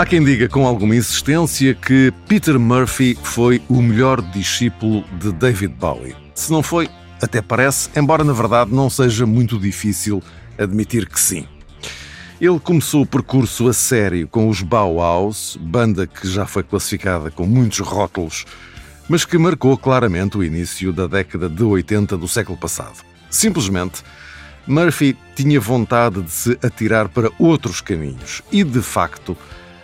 Há quem diga com alguma insistência que Peter Murphy foi o melhor discípulo de David Bowie. Se não foi, até parece, embora na verdade não seja muito difícil admitir que sim. Ele começou o percurso a sério com os Bauhaus, banda que já foi classificada com muitos rótulos, mas que marcou claramente o início da década de 80 do século passado. Simplesmente, Murphy tinha vontade de se atirar para outros caminhos e, de facto,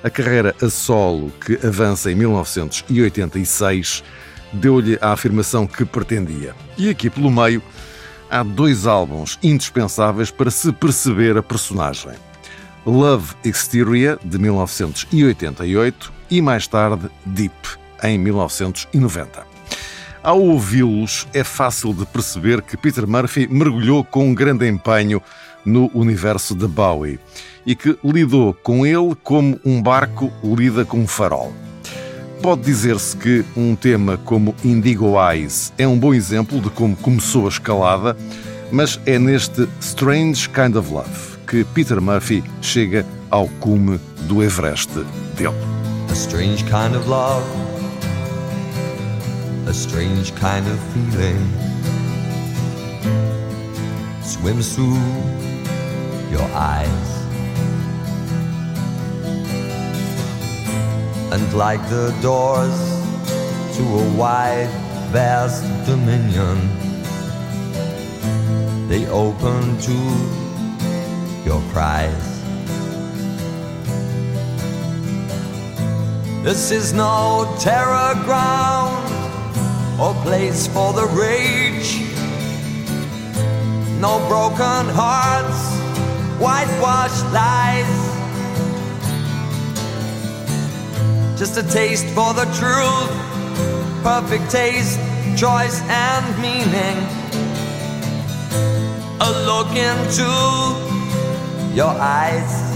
a carreira a solo que avança em 1986 deu-lhe a afirmação que pretendia. E aqui pelo meio há dois álbuns indispensáveis para se perceber a personagem. Love Exterior, de 1988, e mais tarde Deep, em 1990. Ao ouvi-los, é fácil de perceber que Peter Murphy mergulhou com um grande empenho no universo de Bowie e que lidou com ele como um barco lida com um farol. Pode dizer-se que um tema como Indigo Eyes é um bom exemplo de como começou a escalada, mas é neste Strange Kind of Love que Peter Murphy chega ao cume do Everest dele. A strange kind of feeling swims through your eyes. And like the doors to a wide, vast dominion, they open to your cries. This is no terror ground or place for the rage. No broken hearts, whitewashed lies. Just a taste for the truth, perfect taste, choice, and meaning. A look into your eyes.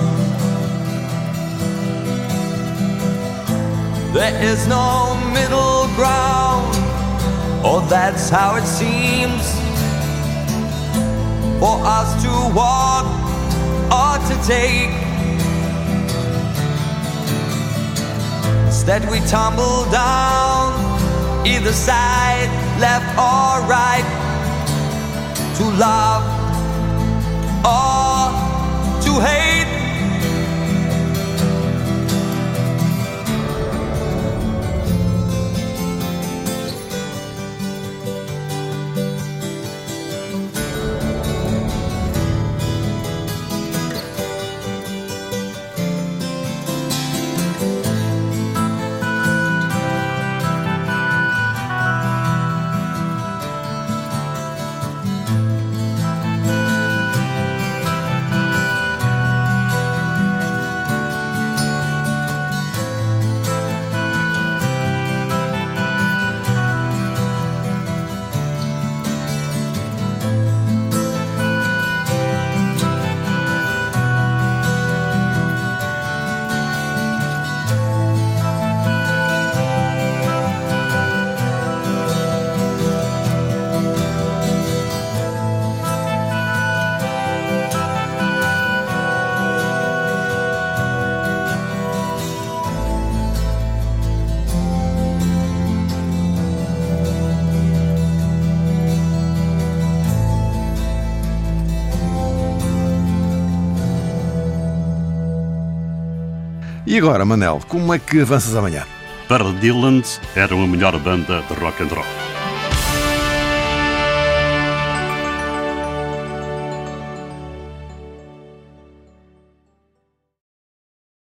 There is no middle ground, or that's how it seems for us to walk or to take. Instead, we tumble down either side, left or right, to love E agora, Manel, como é que avanças amanhã? Para Dylan, era a melhor banda de rock and roll.